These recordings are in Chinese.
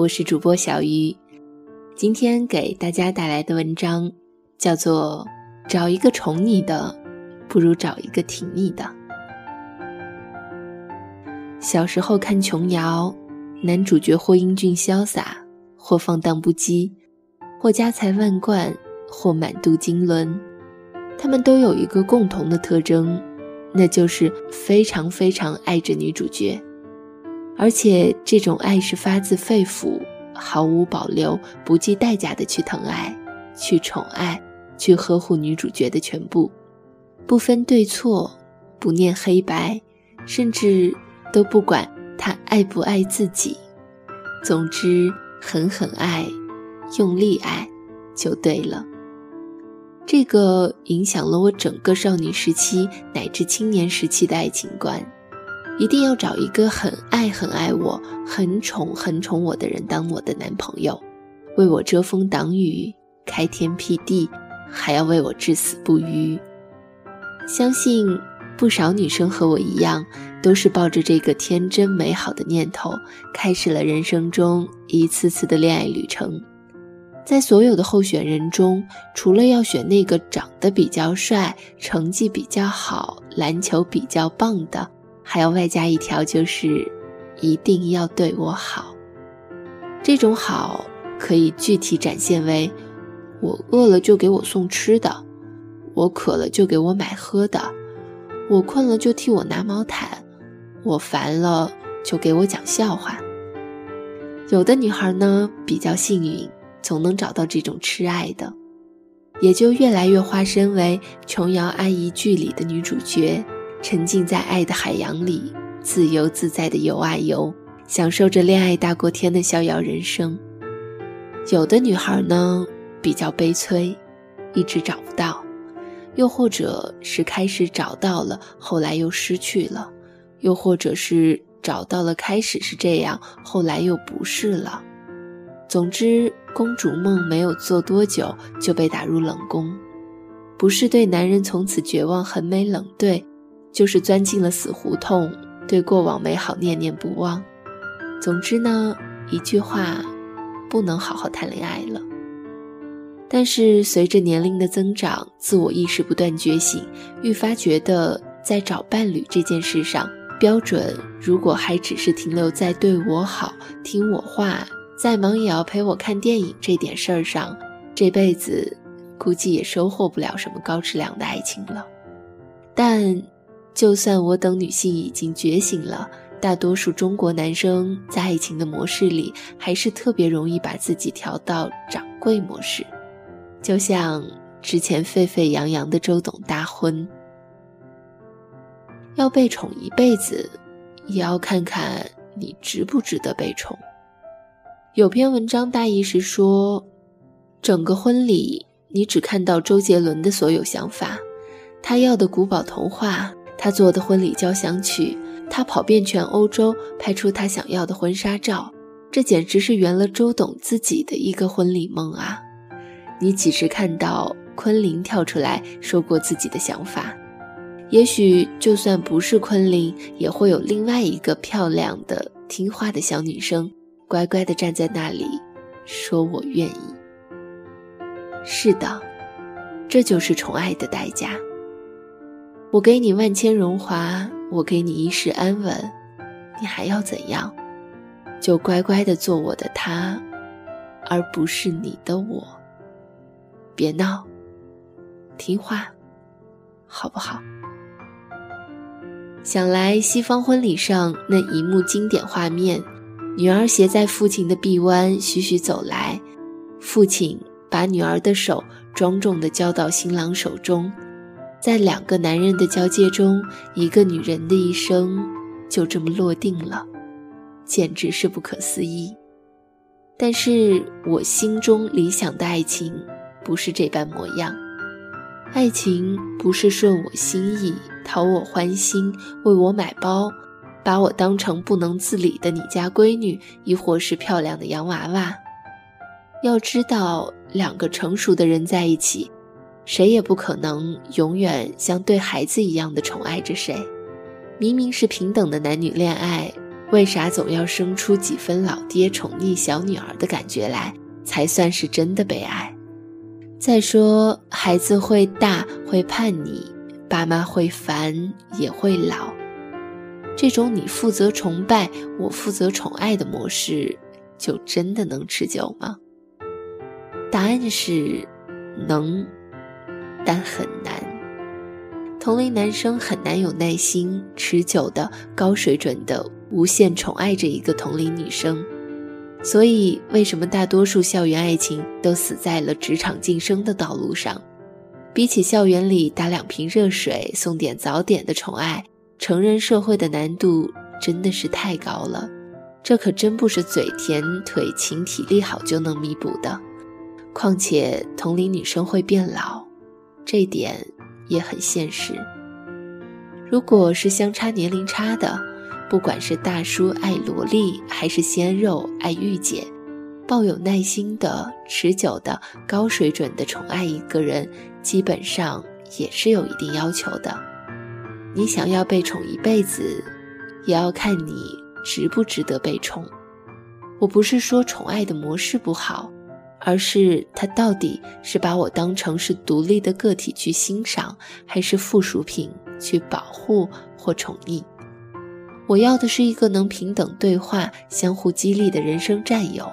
我是主播小鱼。今天给大家带来的文章叫做《找一个宠你的，不如找一个挺你的》。小时候看琼瑶，男主角或英俊潇洒，或放荡不羁，或家财万贯，或满肚经纶，他们都有一个共同的特征，那就是非常非常爱着女主角。而且这种爱是发自肺腑，毫无保留、不计代价的去疼爱、去宠爱、去呵护女主角的全部，不分对错，不念黑白，甚至都不管她爱不爱自己。总之，狠狠爱，用力爱，就对了。这个影响了我整个少女时期乃至青年时期的爱情观。一定要找一个很爱很爱我、很宠很宠我的人当我的男朋友，为我遮风挡雨、开天辟地，还要为我至死不渝。相信不少女生和我一样，都是抱着这个天真美好的念头，开始了人生中一次次的恋爱旅程。在所有的候选人中，除了要选那个长得比较帅、成绩比较好、篮球比较棒的。还要外加一条，就是一定要对我好。这种好可以具体展现为：我饿了就给我送吃的，我渴了就给我买喝的，我困了就替我拿毛毯，我烦了就给我讲笑话。有的女孩呢比较幸运，总能找到这种痴爱的，也就越来越化身为琼瑶阿姨剧里的女主角。沉浸在爱的海洋里，自由自在的游啊游，享受着恋爱大过天的逍遥人生。有的女孩呢比较悲催，一直找不到；又或者是开始找到了，后来又失去了；又或者是找到了，开始是这样，后来又不是了。总之，公主梦没有做多久就被打入冷宫，不是对男人从此绝望、横眉冷对。就是钻进了死胡同，对过往美好念念不忘。总之呢，一句话，不能好好谈恋爱了。但是随着年龄的增长，自我意识不断觉醒，愈发觉得在找伴侣这件事上，标准如果还只是停留在对我好、听我话、再忙也要陪我看电影这点事儿上，这辈子估计也收获不了什么高质量的爱情了。但。就算我等女性已经觉醒了，大多数中国男生在爱情的模式里，还是特别容易把自己调到掌柜模式。就像之前沸沸扬扬的周董大婚，要被宠一辈子，也要看看你值不值得被宠。有篇文章大意是说，整个婚礼你只看到周杰伦的所有想法，他要的古堡童话。他做的婚礼交响曲，他跑遍全欧洲拍出他想要的婚纱照，这简直是圆了周董自己的一个婚礼梦啊！你几时看到昆凌跳出来说过自己的想法？也许就算不是昆凌，也会有另外一个漂亮的、听话的小女生，乖乖地站在那里，说我愿意。是的，这就是宠爱的代价。我给你万千荣华，我给你一世安稳，你还要怎样？就乖乖的做我的他，而不是你的我。别闹，听话，好不好？想来西方婚礼上那一幕经典画面：女儿携在父亲的臂弯徐徐走来，父亲把女儿的手庄重地交到新郎手中。在两个男人的交接中，一个女人的一生就这么落定了，简直是不可思议。但是我心中理想的爱情不是这般模样，爱情不是顺我心意、讨我欢心、为我买包、把我当成不能自理的你家闺女，亦或是漂亮的洋娃娃。要知道，两个成熟的人在一起。谁也不可能永远像对孩子一样的宠爱着谁。明明是平等的男女恋爱，为啥总要生出几分老爹宠溺小女儿的感觉来，才算是真的被爱？再说，孩子会大，会叛逆，爸妈会烦，也会老。这种你负责崇拜，我负责宠爱的模式，就真的能持久吗？答案是能，但很难。同龄男生很难有耐心、持久的、高水准的无限宠爱着一个同龄女生，所以为什么大多数校园爱情都死在了职场晋升的道路上？比起校园里打两瓶热水、送点早点的宠爱，成人社会的难度真的是太高了。这可真不是嘴甜、腿勤、体力好就能弥补的。况且同龄女生会变老，这点。也很现实。如果是相差年龄差的，不管是大叔爱萝莉，还是鲜肉爱御姐，抱有耐心的、持久的、高水准的宠爱一个人，基本上也是有一定要求的。你想要被宠一辈子，也要看你值不值得被宠。我不是说宠爱的模式不好。而是他到底是把我当成是独立的个体去欣赏，还是附属品去保护或宠溺？我要的是一个能平等对话、相互激励的人生战友，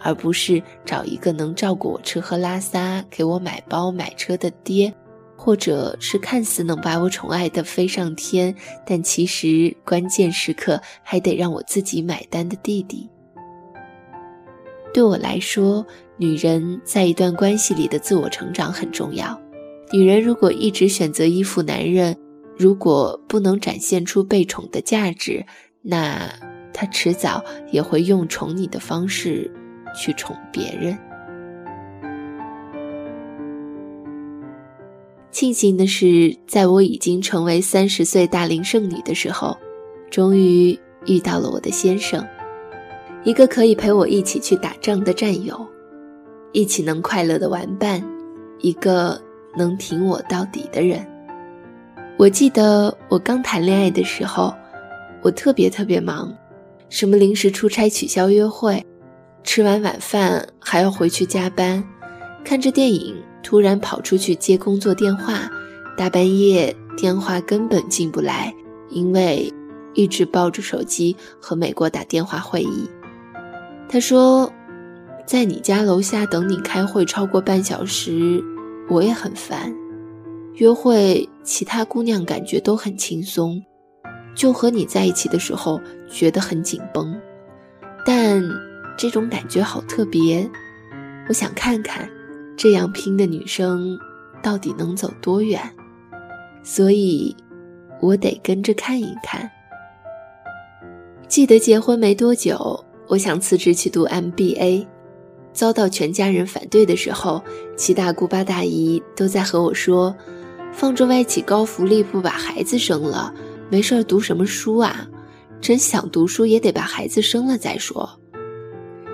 而不是找一个能照顾我吃喝拉撒、给我买包买车的爹，或者是看似能把我宠爱的飞上天，但其实关键时刻还得让我自己买单的弟弟。对我来说，女人在一段关系里的自我成长很重要。女人如果一直选择依附男人，如果不能展现出被宠的价值，那她迟早也会用宠你的方式去宠别人。庆幸的是，在我已经成为三十岁大龄剩女的时候，终于遇到了我的先生。一个可以陪我一起去打仗的战友，一起能快乐的玩伴，一个能挺我到底的人。我记得我刚谈恋爱的时候，我特别特别忙，什么临时出差取消约会，吃完晚饭还要回去加班，看着电影突然跑出去接工作电话，大半夜电话根本进不来，因为一直抱着手机和美国打电话会议。他说：“在你家楼下等你开会超过半小时，我也很烦。约会其他姑娘感觉都很轻松，就和你在一起的时候觉得很紧绷。但这种感觉好特别，我想看看这样拼的女生到底能走多远，所以我得跟着看一看。记得结婚没多久。”我想辞职去读 MBA，遭到全家人反对的时候，七大姑八大姨都在和我说：“放着外企高福利不把孩子生了，没事儿读什么书啊？真想读书也得把孩子生了再说。”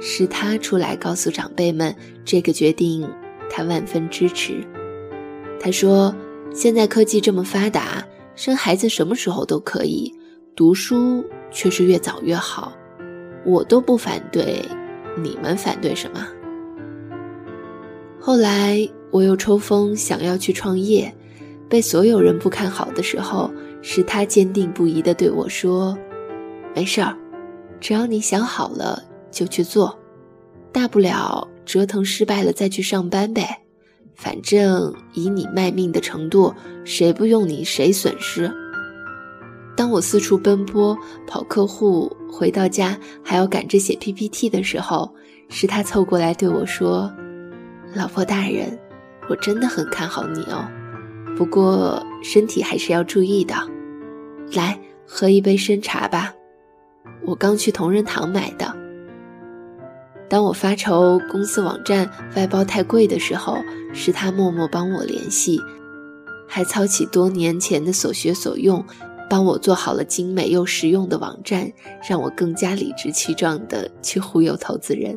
是他出来告诉长辈们这个决定，他万分支持。他说：“现在科技这么发达，生孩子什么时候都可以，读书却是越早越好。”我都不反对，你们反对什么？后来我又抽风想要去创业，被所有人不看好的时候，是他坚定不移地对我说：“没事儿，只要你想好了就去做，大不了折腾失败了再去上班呗，反正以你卖命的程度，谁不用你谁损失。”当我四处奔波跑客户，回到家还要赶着写 PPT 的时候，是他凑过来对我说：“老婆大人，我真的很看好你哦，不过身体还是要注意的。来，喝一杯参茶吧，我刚去同仁堂买的。”当我发愁公司网站外包太贵的时候，是他默默帮我联系，还操起多年前的所学所用。帮我做好了精美又实用的网站，让我更加理直气壮地去忽悠投资人。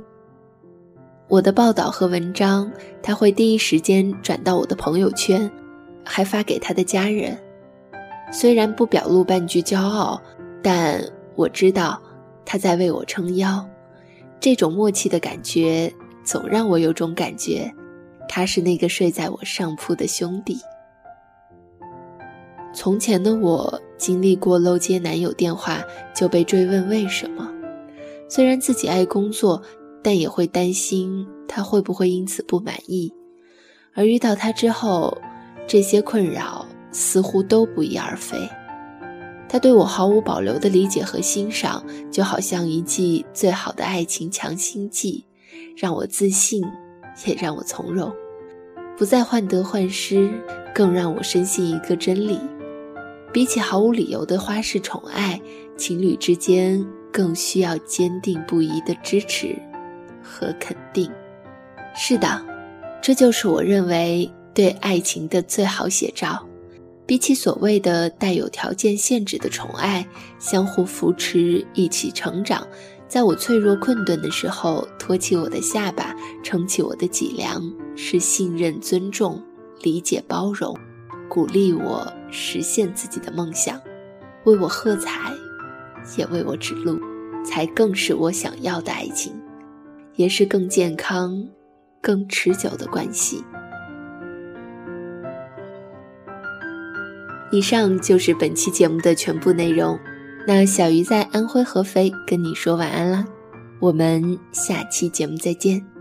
我的报道和文章，他会第一时间转到我的朋友圈，还发给他的家人。虽然不表露半句骄傲，但我知道他在为我撑腰。这种默契的感觉，总让我有种感觉，他是那个睡在我上铺的兄弟。从前的我经历过漏接男友电话就被追问为什么，虽然自己爱工作，但也会担心他会不会因此不满意。而遇到他之后，这些困扰似乎都不翼而飞。他对我毫无保留的理解和欣赏，就好像一剂最好的爱情强心剂，让我自信，也让我从容，不再患得患失，更让我深信一个真理：比起毫无理由的花式宠爱，情侣之间更需要坚定不移的支持和肯定。是的，这就是我认为对爱情的最好写照。比起所谓的带有条件限制的宠爱，相互扶持，一起成长，在我脆弱困顿的时候，托起我的下巴，撑起我的脊梁，是信任、尊重、理解、包容，鼓励我实现自己的梦想，为我喝彩，也为我指路，才更是我想要的爱情，也是更健康、更持久的关系。以上就是本期节目的全部内容。那小鱼在安徽合肥跟你说晚安啦，我们下期节目再见。